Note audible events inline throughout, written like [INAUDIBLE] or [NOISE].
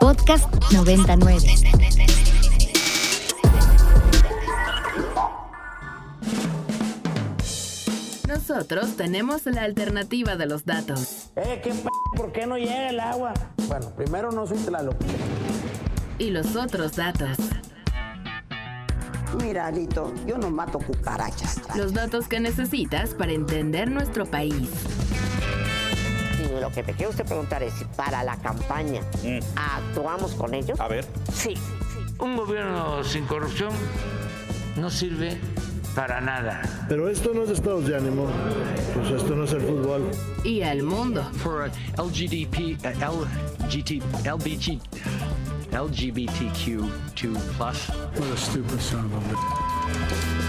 Podcast 99. Nosotros tenemos la alternativa de los datos. Eh, ¿qué p ¿Por qué no llega el agua? Bueno, primero no soy Tlaloc. Y los otros datos. Mira, Alito, yo no mato cucarachas. Los datos que necesitas para entender nuestro país. Lo que me quiere usted preguntar es si para la campaña actuamos con ellos. A ver. Sí. Un gobierno sin corrupción no sirve para nada. Pero esto no es estados de ánimo. Pues esto no es el fútbol. Y al mundo. For LGDP, uh, LGT, LBG, LGBTQ2+. What a stupid son of a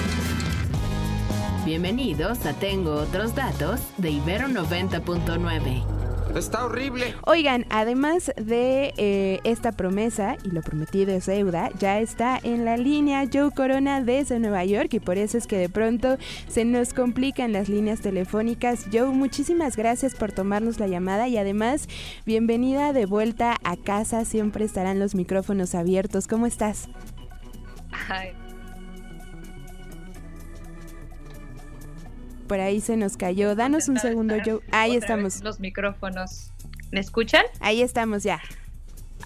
Bienvenidos a Tengo otros datos de Ibero 90.9. Está horrible. Oigan, además de eh, esta promesa, y lo prometido es deuda, ya está en la línea Joe Corona desde Nueva York y por eso es que de pronto se nos complican las líneas telefónicas. Joe, muchísimas gracias por tomarnos la llamada y además bienvenida de vuelta a casa, siempre estarán los micrófonos abiertos. ¿Cómo estás? Ay. Por ahí se nos cayó. Danos un segundo, Joe. Ahí estamos. Los micrófonos. ¿Me escuchan? Ahí estamos ya.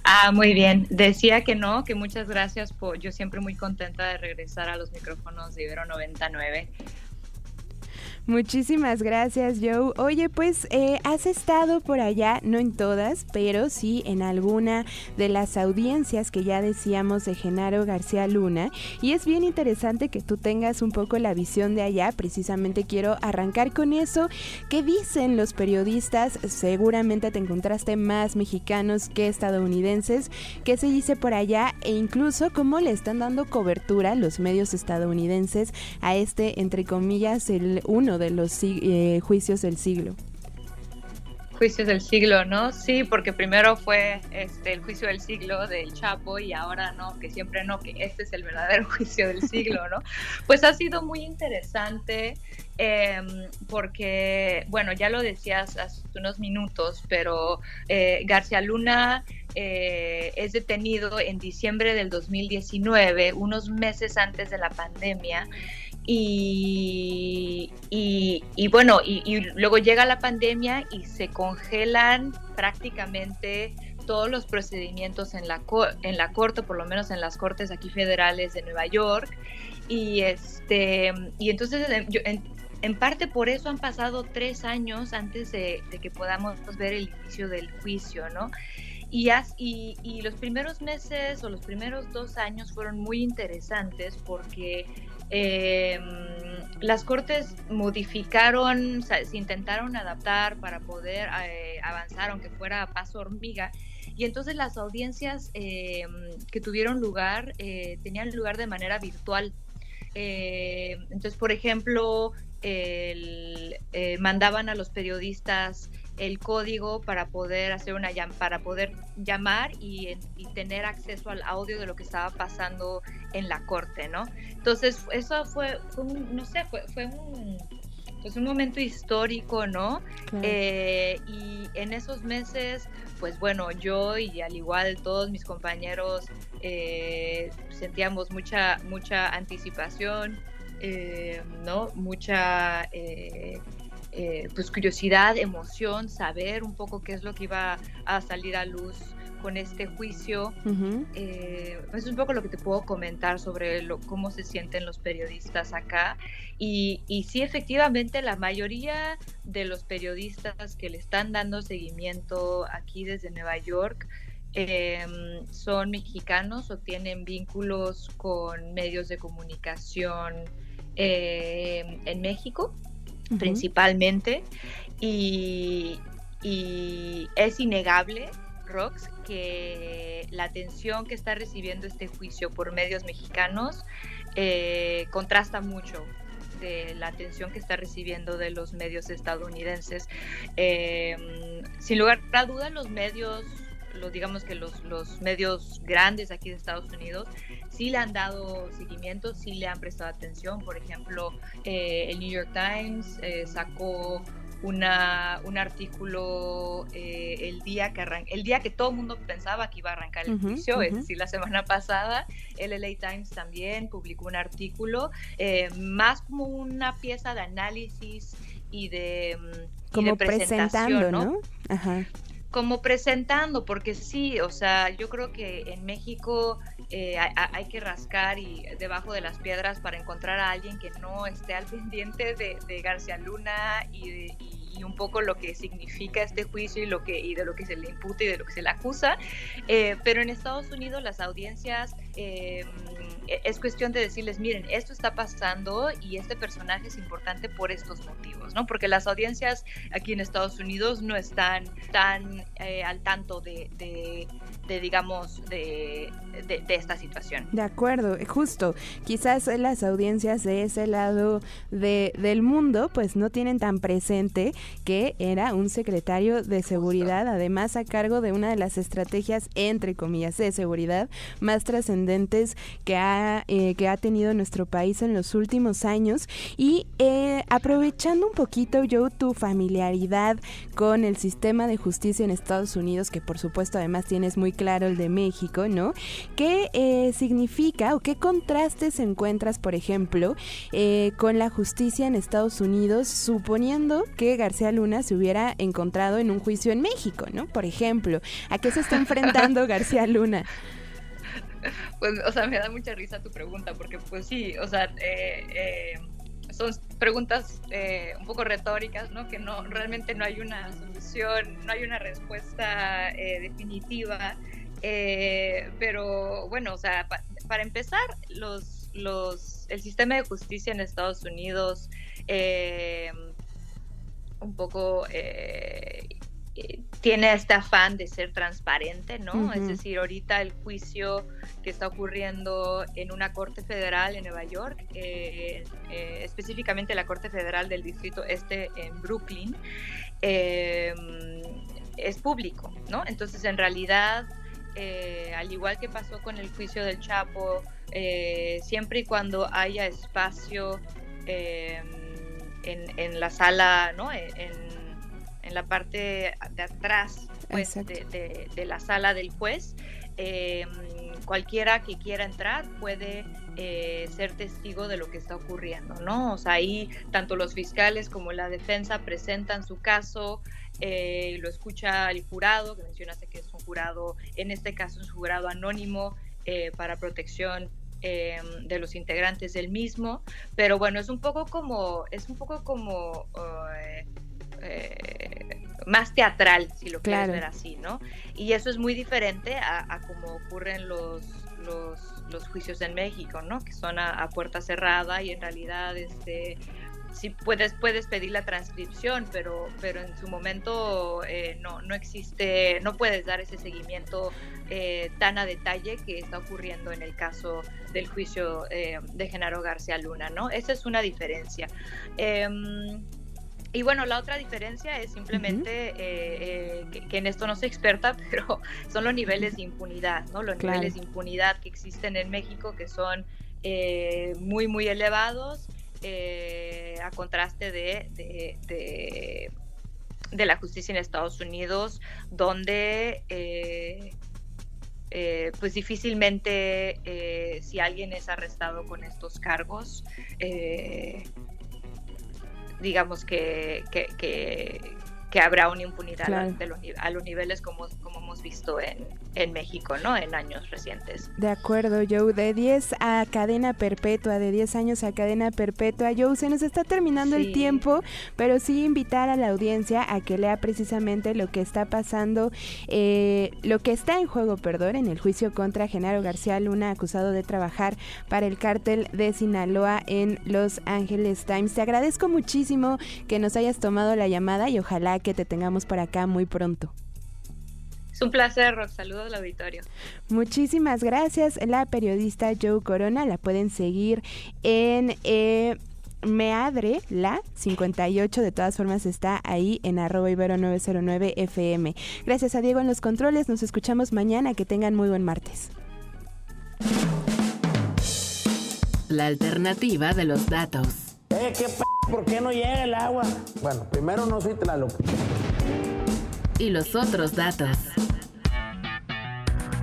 Ah, muy bien. Decía que no, que muchas gracias por. Yo siempre muy contenta de regresar a los micrófonos de Ibero 99. Muchísimas gracias, Joe. Oye, pues eh, has estado por allá, no en todas, pero sí en alguna de las audiencias que ya decíamos de Genaro García Luna. Y es bien interesante que tú tengas un poco la visión de allá. Precisamente quiero arrancar con eso. ¿Qué dicen los periodistas? Seguramente te encontraste más mexicanos que estadounidenses. ¿Qué se dice por allá? E incluso cómo le están dando cobertura los medios estadounidenses a este, entre comillas, el uno de los eh, juicios del siglo. Juicios del siglo, ¿no? Sí, porque primero fue este, el juicio del siglo del Chapo y ahora no, que siempre no, que este es el verdadero [LAUGHS] juicio del siglo, ¿no? Pues ha sido muy interesante eh, porque, bueno, ya lo decías hace unos minutos, pero eh, García Luna eh, es detenido en diciembre del 2019, unos meses antes de la pandemia. Y, y, bueno, y, luego llega la pandemia y se congelan prácticamente todos los procedimientos en la, en la corte, por lo menos en las cortes aquí federales de Nueva York. Y, este, y entonces, en- parte por eso han pasado tres años antes de, de que podamos ver el inicio del juicio, ¿no? Y, as- y, y los primeros meses o los primeros dos años fueron muy interesantes porque eh, las cortes modificaron, se intentaron adaptar para poder eh, avanzar, aunque fuera a paso hormiga. Y entonces las audiencias eh, que tuvieron lugar tenían lugar de manera virtual. Entonces, por ejemplo, mandaban a los periodistas el código para poder hacer una llam- para poder llamar y, y tener acceso al audio de lo que estaba pasando en la corte, ¿no? Entonces eso fue, fue un, no sé, fue, fue un, pues un momento histórico, ¿no? Eh, y en esos meses, pues bueno, yo y al igual todos mis compañeros eh, sentíamos mucha, mucha anticipación, eh, ¿no? Mucha eh, pues curiosidad, emoción, saber un poco qué es lo que iba a salir a luz con este juicio. Eh, eso es un poco lo que te puedo comentar sobre lo, cómo se sienten los periodistas acá. Y, y sí, efectivamente, la mayoría de los periodistas que le están dando seguimiento aquí desde Nueva York eh, son mexicanos o tienen vínculos con medios de comunicación eh, en México Principalmente. Y, y es innegable, Rox, que la atención que está recibiendo este juicio por medios mexicanos eh, contrasta mucho de la atención que está recibiendo de los medios estadounidenses. Eh, sin lugar a dudas, los medios, lo, digamos que los, los medios grandes aquí de Estados Unidos, sí le han dado seguimiento, sí le han prestado atención. Por ejemplo, eh, el New York Times eh, sacó una, un artículo eh, el día que arran el día que todo el mundo pensaba que iba a arrancar el juicio, es decir, la semana pasada, el LA Times también publicó un artículo, eh, más como una pieza de análisis y de, mm, como y de presentación, presentando, ¿no? ¿no? Ajá. Como presentando, porque sí, o sea, yo creo que en México eh, hay, que rascar y debajo de las piedras para encontrar a alguien que no esté al [LAUGHS] pendiente de, de García Luna y, de, y, y, un poco lo que significa este juicio y, lo que, y de lo que se le imputa y de lo que se le acusa. Eh, pero en Estados Unidos las audiencias eh, es cuestión de decirles, miren, esto está pasando y este personaje es importante por estos motivos, ¿no? Porque las audiencias aquí en Estados Unidos no están tan eh, al tanto de, de, digamos, de, de, esta situación. De acuerdo, justo. Quizás las audiencias de ese lado de, del mundo pues no tienen tan presente que era un secretario de seguridad, además a cargo de una de las estrategias, entre comillas, de seguridad más trascendentes que ha, eh, que ha tenido nuestro país en los últimos años. Y eh, aprovechando un poquito, yo, tu familiaridad con el sistema de justicia en Estados Unidos, que por supuesto además tienes muy claro el de México, ¿no? ¿Qué eh, significa o qué contrastes encuentras, por ejemplo, eh, con la justicia en Estados Unidos, suponiendo que García Luna se hubiera encontrado en un juicio en México, ¿no? Por ejemplo, ¿a qué se está enfrentando [LAUGHS] García Luna? Pues, o sea, me da mucha risa tu pregunta, porque pues sí, o sea, eh, eh, son preguntas eh, un poco retóricas, ¿no? Que no, realmente no hay una solución, no hay una respuesta eh, definitiva. Eh, pero bueno, o sea, pa para empezar, los, los, el sistema de justicia en Estados Unidos un poco tiene este afán de ser transparente, ¿no? Uh -huh. Es decir, ahorita el juicio que está ocurriendo en una corte federal en Nueva York, eh, eh, específicamente la Corte Federal del Distrito Este en Brooklyn, eh, es público, ¿no? Entonces, en realidad, eh, al igual que pasó con el juicio del Chapo, eh, siempre y cuando haya espacio en, en, la sala, ¿no? En, en la parte de atrás pues, de, de, de, la sala del juez. Eh, cualquiera que quiera entrar puede eh, ser testigo de lo que está ocurriendo, ¿no? O sea, ahí tanto los fiscales como la defensa presentan su caso, eh, lo escucha el jurado, que mencionaste que es un jurado, en este caso es un jurado anónimo eh, para protección eh, de los integrantes del mismo, pero bueno, es un poco como, es un poco como eh, más teatral, si lo claro. quieres ver así, ¿no? Y eso es muy diferente a, a como ocurren los, los, los, juicios en México, ¿no? Que son a, a puerta cerrada y en realidad este, sí puedes, puedes pedir la transcripción, pero, pero en su momento eh, no, no existe, no puedes dar ese seguimiento eh, tan a detalle que está ocurriendo en el caso del juicio eh, de Genaro García Luna, ¿no? Esa es una diferencia. Y bueno, la otra diferencia es simplemente uh -huh. eh, eh, que, que, en esto no soy experta, [LAUGHS] pero son los niveles de impunidad, ¿no? Los claro. niveles de impunidad que existen en México que son eh, muy, muy elevados eh, a contraste de, de, de, de, la justicia en Estados Unidos, donde eh, eh, pues difícilmente eh, si alguien es arrestado con estos cargos, eh, digamos que, que, que, que, habrá una impunidad claro. los, a, los, niveles como, como hemos visto en, en México, ¿no? En años recientes. De acuerdo, Joe. De 10 a cadena perpetua, de 10 años a cadena perpetua. Joe, se nos está terminando sí. el tiempo, pero sí invitar a la audiencia a que lea precisamente lo que está pasando, eh, lo que está en juego, perdón, en el juicio contra Genaro García Luna, acusado de trabajar para el cártel de Sinaloa en Los Ángeles Times. Te agradezco muchísimo que nos hayas tomado la llamada y ojalá que te tengamos por acá muy pronto. Es un placer, Rox. Saludos al auditorio. Muchísimas gracias. La periodista Joe Corona la pueden seguir en... Eh, Meadre, la 58, de todas formas está ahí en arroba ibero 909 FM. Gracias a Diego en los controles, nos escuchamos mañana, que tengan muy buen martes. La alternativa de los datos. Eh, ¿qué p ¿Por qué no llega el agua? Bueno, primero no soy Tlaloc. Y los otros datos.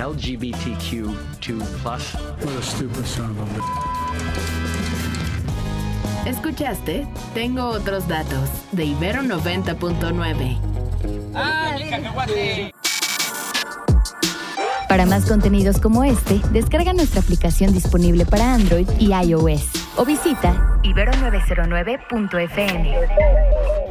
LGBTQ2 plus. What a stupid son of a bitch. ¿Escuchaste? Tengo otros datos de Ibero 90.9. Para más contenidos como este, descarga nuestra aplicación disponible para Android y iOS o visita ibero909.fm.